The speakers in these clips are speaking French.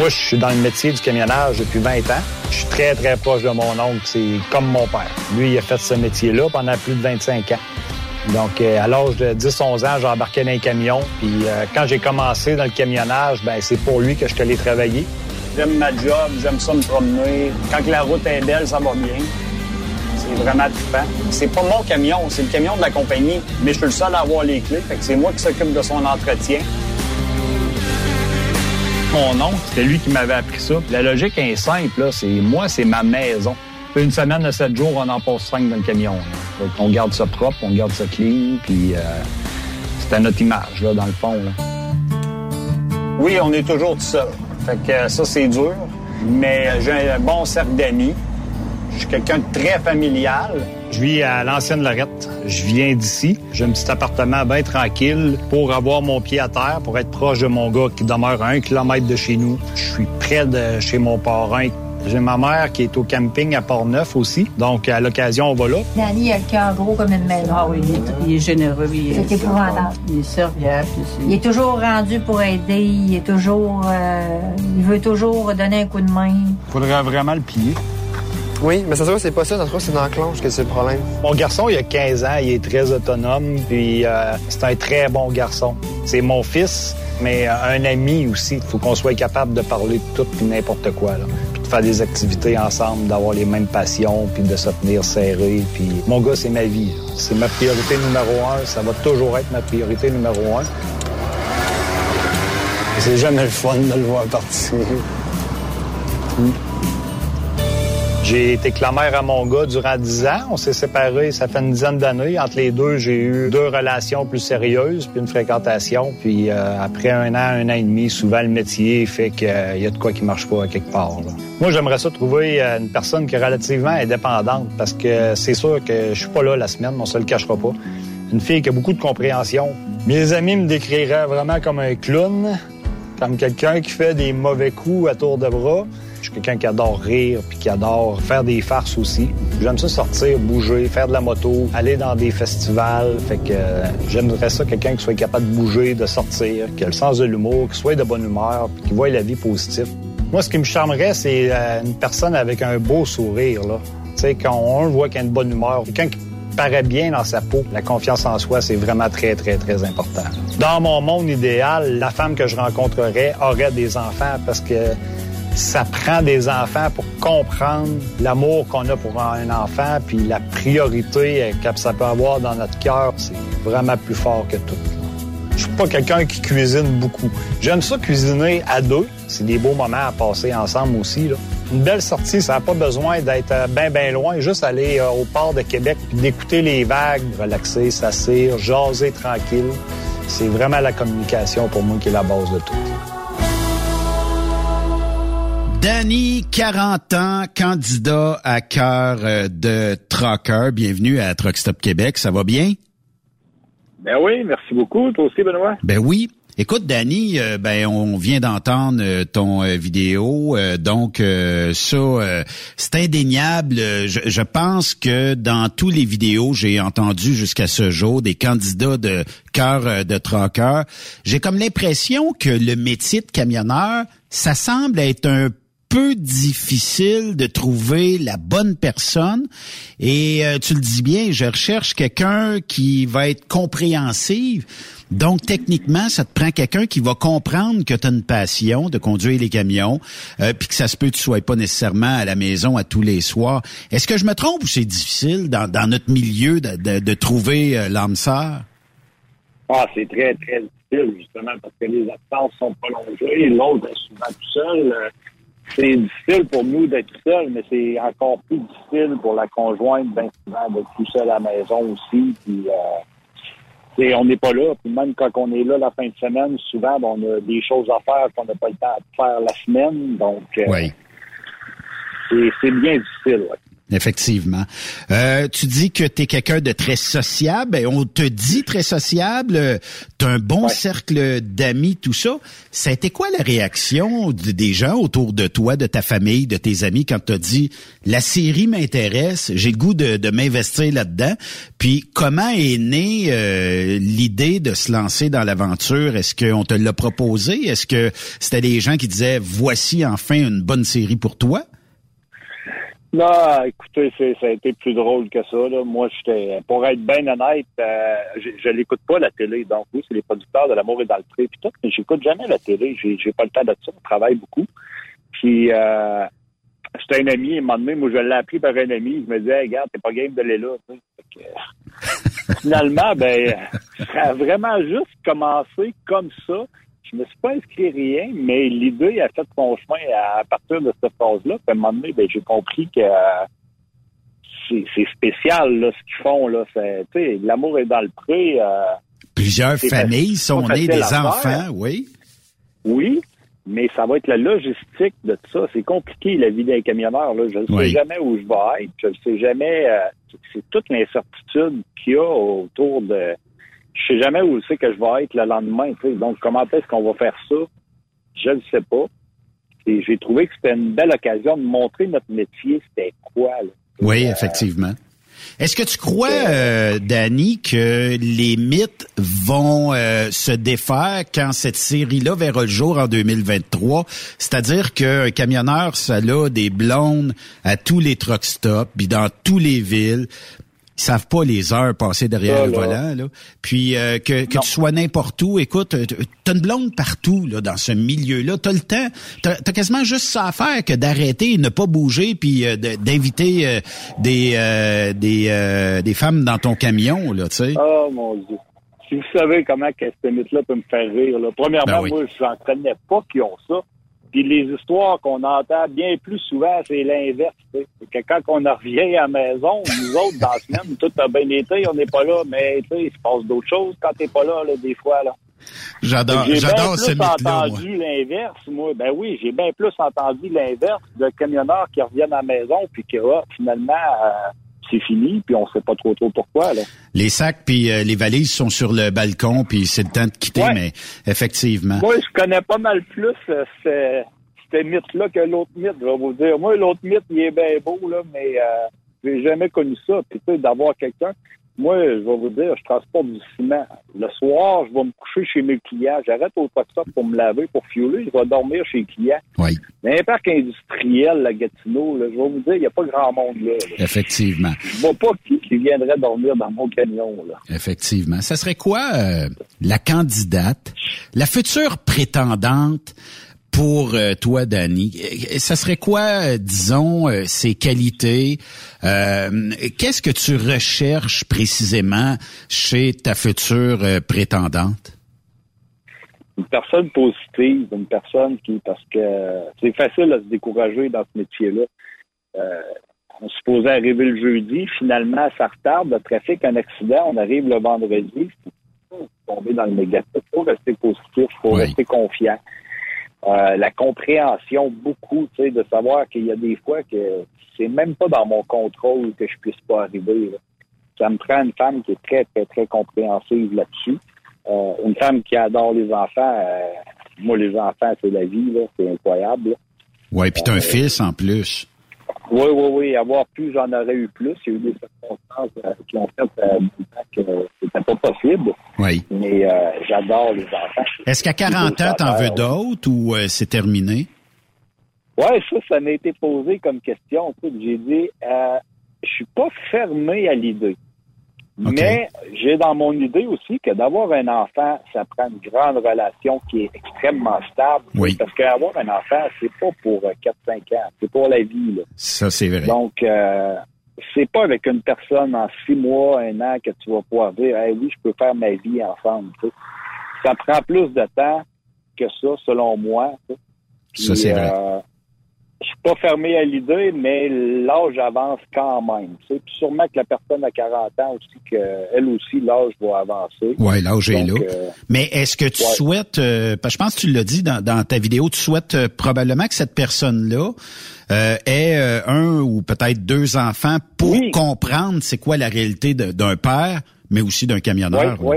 Moi, je suis dans le métier du camionnage depuis 20 ans. Je suis très, très proche de mon oncle. C'est comme mon père. Lui, il a fait ce métier-là pendant plus de 25 ans. Donc, euh, à l'âge de 10-11 ans, j'ai embarqué dans un camion. Puis euh, quand j'ai commencé dans le camionnage, ben c'est pour lui que je suis allé travailler. J'aime ma job, j'aime ça me promener. Quand la route est belle, ça va bien. C'est vraiment trippant. C'est pas mon camion, c'est le camion de la compagnie. Mais je suis le seul à avoir les clés. Fait que c'est moi qui s'occupe de son entretien. Mon oncle, c'était lui qui m'avait appris ça. La logique est simple. C'est moi, c'est ma maison. Une semaine de sept jours, on en passe cinq dans le camion. qu'on garde ça propre, on garde ça clean, puis euh, c'était notre image, là, dans le fond. Oui, on est toujours tout seul. Fait que euh, ça, c'est dur. Mais euh, j'ai un bon cercle d'amis. Je suis quelqu'un de très familial. Je vis à l'ancienne Lorette. Je viens d'ici. J'ai un petit appartement bien tranquille pour avoir mon pied à terre, pour être proche de mon gars qui demeure à un kilomètre de chez nous. Je suis près de chez mon parrain. J'ai ma mère qui est au camping à Port-Neuf aussi. Donc, à l'occasion, on va là. Danny, il a le cœur gros comme une maison. Ah oui, il est, il est généreux. Il est, C'est épouvantable. Il est serviable. Il est toujours rendu pour aider. Il est toujours... euh, il veut toujours donner un coup de main. Faudrait vraiment le plier. Oui, mais ça se c'est pas ça. Ce cas, c'est dans la clenche que c'est le problème. Mon garçon, il a 15 ans, il est très autonome, puis euh, c'est un très bon garçon. C'est mon fils, mais euh, un ami aussi. Il faut qu'on soit capable de parler de tout et n'importe quoi, là. Puis de faire des activités ensemble, d'avoir les mêmes passions, puis de se tenir serré. Puis mon gars, c'est ma vie. C'est ma priorité numéro un. Ça va toujours être ma priorité numéro un. C'est jamais le fun de le voir partir. J'ai été clamère à mon gars durant 10 ans. On s'est séparés, ça fait une dizaine d'années. Entre les deux, j'ai eu deux relations plus sérieuses, puis une fréquentation. Puis euh, après un an, un an et demi, souvent le métier fait qu'il y a de quoi qui marche pas quelque part. Moi, j'aimerais ça trouver euh, une personne qui est relativement indépendante, parce que c'est sûr que je suis pas là la semaine, on se le cachera pas. Une fille qui a beaucoup de compréhension. Mes amis me décriraient vraiment comme un clown, comme quelqu'un qui fait des mauvais coups à tour de bras. Je suis quelqu'un qui adore rire puis qui adore faire des farces aussi. J'aime ça sortir, bouger, faire de la moto, aller dans des festivals. Fait que euh, j'aimerais ça quelqu'un qui soit capable de bouger, de sortir, qui a le sens de l'humour, qui soit de bonne humeur, puis qui voit la vie positive. Moi, ce qui me charmerait, c'est euh, une personne avec un beau sourire. Là. Tu sais, quand on voit qu'il a une bonne humeur, quelqu'un qui paraît bien dans sa peau. La confiance en soi, c'est vraiment très, très, très important. Dans mon monde idéal, la femme que je rencontrerais aurait des enfants parce que ça prend des enfants pour comprendre l'amour qu'on a pour un enfant, puis la priorité que ça peut avoir dans notre cœur, c'est vraiment plus fort que tout. Je suis pas quelqu'un qui cuisine beaucoup. J'aime ça cuisiner à deux. C'est des beaux moments à passer ensemble aussi. Une belle sortie, ça n'a pas besoin d'être bien, bien loin. Juste aller euh, au port de Québec puis d'écouter les vagues, relaxer, s'assire, jaser tranquille. C'est vraiment la communication pour moi qui est la base de tout. Danny, 40 ans, candidat à cœur euh, de Trucker. Bienvenue à Truck Stop Québec. Ça va bien? Ben oui, merci beaucoup. Toi aussi, Benoît? Ben oui. Écoute, Danny, euh, ben on vient d'entendre euh, ton euh, vidéo, donc ça, c'est indéniable. Je, je pense que dans tous les vidéos j'ai entendu jusqu'à ce jour des candidats de cœur de trucker, j'ai comme l'impression que le métier de camionneur, ça semble être un peu difficile de trouver la bonne personne. Et euh, tu le dis bien, je recherche quelqu'un qui va être compréhensive. Donc, techniquement, ça te prend quelqu'un qui va comprendre que tu as une passion de conduire les camions, euh, puis que ça se peut que tu sois pas nécessairement à la maison à tous les soirs. Est-ce que je me trompe ou c'est difficile dans, dans notre milieu de, de, de trouver euh, l'âme sœur? Ah, c'est très, très difficile, justement, parce que les absences sont prolongées. L'autre est souvent tout seul. C'est difficile pour nous d'être seul, mais c'est encore plus difficile pour la conjointe, bien souvent, d'être tout seul à la maison aussi. Puis, euh, on n'est pas là. Puis même quand on est là la fin de semaine, souvent, ben, on a des choses à faire qu'on n'a pas le temps de faire la semaine. Donc, euh, Oui. c'est c'est bien difficile. ouais. Effectivement. Euh, tu dis que tu es quelqu'un de très sociable. Et on te dit très sociable. Tu as un bon cercle d'amis, tout ça. Ça a été quoi la réaction des gens autour de toi, de ta famille, de tes amis quand tu as dit la série m'intéresse, j'ai le goût de, m'investir là-dedans. Puis comment est née euh, l'idée de se lancer dans l'aventure? Est-ce qu'on te l'a proposé? Est-ce que c'était des gens qui disaient voici enfin une bonne série pour toi? Non, écoutez, ça a été plus drôle que ça. Là. Moi, j'étais, pour être bien honnête, euh, je, je l'écoute pas la télé. Donc oui, c'est les producteurs de l'amour et dans le puis tout, mais j'écoute jamais la télé. J'ai, j'ai pas le temps de ça. Je travaille beaucoup. Puis euh, c'était un ami, un moment donné, moi je l'ai appris par un ami. Je me disais, hey, regarde, t'es pas game de l'aller là. finalement, ben, ça a vraiment juste commencé comme ça. Je me suis pas inscrit rien, mais l'idée a fait son chemin à partir de cette phase-là. Puis à un moment donné, ben, j'ai compris que c'est spécial là, ce qu'ils font. Là. L'amour est dans le pré. Euh, Plusieurs familles sont nées des enfants, oui. Oui, mais ça va être la logistique de tout ça. C'est compliqué, la vie d'un camionneur. Là. Je ne sais jamais où je vais être. Je ne sais jamais. Euh, c'est toute l'incertitude qu'il y a autour de je sais jamais où c'est que je vais être le lendemain. Donc, comment est-ce qu'on va faire ça? Je ne sais pas. Et j'ai trouvé que c'était une belle occasion de montrer notre métier, c'était quoi. Là. Oui, effectivement. Est-ce que tu crois, euh, Danny, que les mythes vont euh, se défaire quand cette série-là verra le jour en 2023? C'est-à-dire qu'un camionneur, ça a des blondes à tous les truck stops, puis dans toutes les villes, ils savent pas les heures passées derrière le volant. Là. Puis euh, que, que tu sois n'importe où, écoute, t'as une blonde partout là, dans ce milieu-là. T'as le temps, t'as as quasiment juste ça à faire que d'arrêter, ne pas bouger, puis euh, d'inviter euh, des des des femmes dans ton camion, là, tu sais. Oh mon Dieu. Si vous savez comment que ce mythe-là peut me faire rire, là. premièrement, ben moi, je n'entraînais pas qu'ils ont ça. Puis les histoires qu'on entend bien plus souvent, c'est l'inverse. Que quand on revient à la maison, nous autres, dans la semaine, tout a bien été, on n'est pas là, mais il se passe d'autres choses quand t'es pas là, là, des fois. là. J'adore, j'adore ce J'ai entendu l'inverse, moi. Ben oui, j'ai bien plus entendu l'inverse de camionneurs qui reviennent à la maison puis qui, ah, finalement, euh, c'est fini, puis on sait pas trop trop pourquoi. Là. Les sacs puis euh, les valises sont sur le balcon, puis c'est le temps de quitter, mais effectivement. Moi, je connais pas mal plus euh, ce, mythe-là que l'autre mythe, je vais vous dire. Moi, l'autre mythe, il est bien beau, là, mais euh, j'ai jamais connu ça. Puis tu sais, d'avoir quelqu'un moi, je vais vous dire, je transporte du ciment. Le soir, je vais me coucher chez mes clients. J'arrête au stop pour me laver, pour fioler. Je vais dormir chez les clients. Oui. Mais un parc industriel, la Gatineau, là, je vais vous dire, il n'y a pas grand monde là. Effectivement. Je ne vois pas qui, qui viendrait dormir dans mon camion. Là. Effectivement. Ça serait quoi euh, la candidate, la future prétendante pour euh, toi, Danny, ça serait quoi, euh, disons, euh, ses qualités? Qu'est-ce que tu recherches précisément chez ta future prétendante? Une personne positive, une personne qui, parce que c'est facile à se décourager dans ce métier-là. on se posait arriver le jeudi, finalement, ça retarde, le trafic, un accident, on arrive le vendredi, tomber dans le négatif, il faut rester positif, il faut rester confiant. Euh, la compréhension beaucoup, tu sais, de savoir qu'il y a des fois que c'est même pas dans mon contrôle que je puisse pas arriver. Ça me prend une femme qui est très, très, très compréhensive là-dessus. Euh, une femme qui adore les enfants. Euh, moi, les enfants, c'est la vie, là. C'est incroyable. Oui, puis t'as un fils en plus. Oui, oui, oui. Avoir plus, j'en aurais eu plus. Il y a eu des circonstances euh, qui ont fait euh, que c'était pas possible. Oui. Mais euh, j'adore les enfants. Est-ce qu'à 40 ans, t'en veux d'autres ou c'est terminé? Oui, ça, ça m'a été posé comme question. J'ai dit, je suis pas fermé à l'idée. Mais j'ai dans mon idée aussi que d'avoir un enfant, ça prend une grande relation qui est extrêmement stable. Oui. Parce qu'avoir un enfant, c'est pas pour 4-5 euh, ans, c'est pour la vie. Là. Ça, c'est vrai. Donc, euh, c'est pas avec une personne en six mois, un an que tu vas pouvoir dire, hey, oui, je peux faire ma vie ensemble. Ça prend plus de temps que ça, selon moi. ça, c'est vrai. Euh, je suis pas fermé à l'idée, mais l'âge avance quand même. Tu sais. Puis sûrement que la personne à 40 ans aussi, que elle aussi, l'âge va avancer. Oui, l'âge est là. Euh, Mais est-ce que tu ouais. souhaites, euh, parce que je pense que tu l'as dit dans, dans ta vidéo, tu souhaites euh, probablement que cette personne-là euh, ait un ou peut-être deux enfants pour Oui. comprendre c'est quoi la réalité d'un père, mais aussi d'un camionneur. oui. Oui,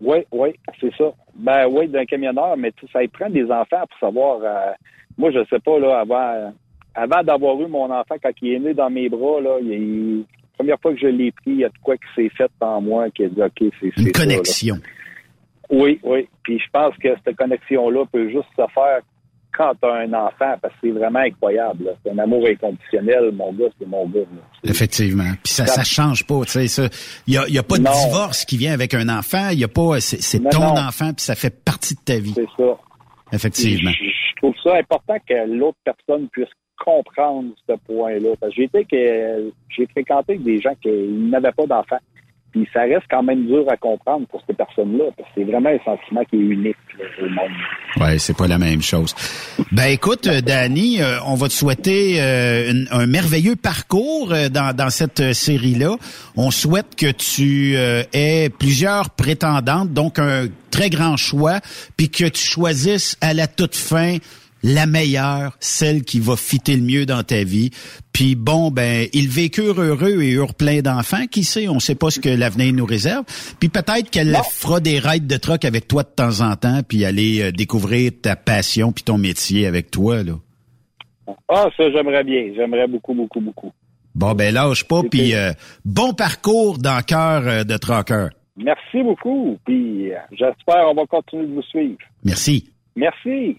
oui, c'est ça. Ben oui, d'un camionneur, mais tu sais, ça y prend des enfants pour savoir. euh, moi, je sais pas, là, avant, avant d'avoir eu mon enfant, quand il est né dans mes bras, là, il, il- la première fois que je l'ai pris, il y a de quoi qui s'est fait en moi qui a dit OK, c'est c'est Une ça, connexion. Oui, oui. Puis je pense que cette connexion-là peut juste se faire quand tu as un enfant, parce que c'est vraiment incroyable. C'est un amour inconditionnel. Mon gars, c'est mon gars. là. Effectivement. Puis ça, ça change pas, tu sais. Il y a, il y a pas de Non. divorce qui vient avec un enfant. Il y a pas, c'est, ton non. enfant puis ça fait partie de ta vie. C'est ça. Effectivement. Je, je trouve ça important que l'autre personne puisse comprendre ce point-là. J'ai été que j'ai fréquenté des gens qui n'avaient pas d'enfants. Puis ça reste quand même dur à comprendre pour ces personnes-là, parce que c'est vraiment un sentiment qui est unique là, au monde. Ouais, c'est pas la même chose. Ben écoute, euh, Danny, euh, on va te souhaiter euh, une- un merveilleux parcours euh, dans, dans cette euh, série-là. On souhaite que tu aies plusieurs prétendantes, donc un très grand choix, puis que tu choisisses à la toute fin la meilleure, celle qui va fitter le mieux dans ta vie. Puis bon, ben, ils vécurent heureux et eurent plein d'enfants. Qui sait, on sait pas ce que l'avenir nous réserve. Puis peut-être qu'elle fera des rides de truck avec toi de temps en temps, puis aller euh, découvrir ta passion puis ton métier avec toi, là. Ah, ça, j'aimerais bien. J'aimerais beaucoup, beaucoup, beaucoup. Bon, ben lâche pas, puis euh, bon parcours dans cœur euh, de trucker. Merci beaucoup. Puis j'espère qu'on va continuer de vous suivre. Merci. Merci.